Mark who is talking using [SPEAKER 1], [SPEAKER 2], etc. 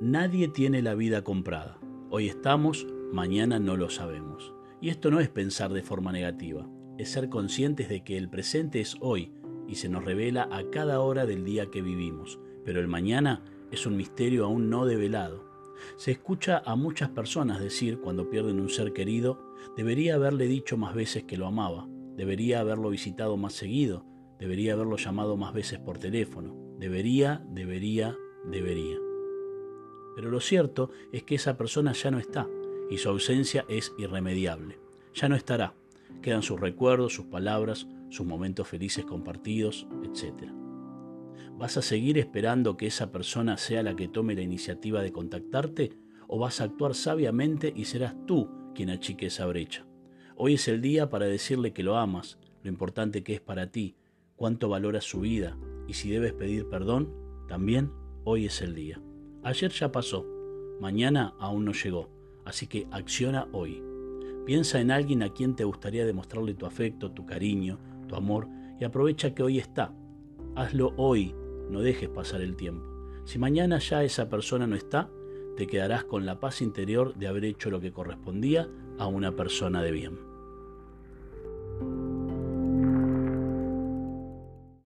[SPEAKER 1] Nadie tiene la vida comprada. Hoy estamos, mañana no lo sabemos. Y esto no es pensar de forma negativa, es ser conscientes de que el presente es hoy y se nos revela a cada hora del día que vivimos, pero el mañana es un misterio aún no develado. Se escucha a muchas personas decir cuando pierden un ser querido, debería haberle dicho más veces que lo amaba, debería haberlo visitado más seguido, debería haberlo llamado más veces por teléfono, debería, debería, debería. Pero lo cierto es que esa persona ya no está y su ausencia es irremediable. Ya no estará. Quedan sus recuerdos, sus palabras, sus momentos felices compartidos, etc. ¿Vas a seguir esperando que esa persona sea la que tome la iniciativa de contactarte o vas a actuar sabiamente y serás tú quien achique esa brecha? Hoy es el día para decirle que lo amas, lo importante que es para ti, cuánto valoras su vida y si debes pedir perdón, también hoy es el día. Ayer ya pasó, mañana aún no llegó, así que acciona hoy. Piensa en alguien a quien te gustaría demostrarle tu afecto, tu cariño, tu amor y aprovecha que hoy está. Hazlo hoy, no dejes pasar el tiempo. Si mañana ya esa persona no está, te quedarás con la paz interior de haber hecho lo que correspondía a una persona de bien.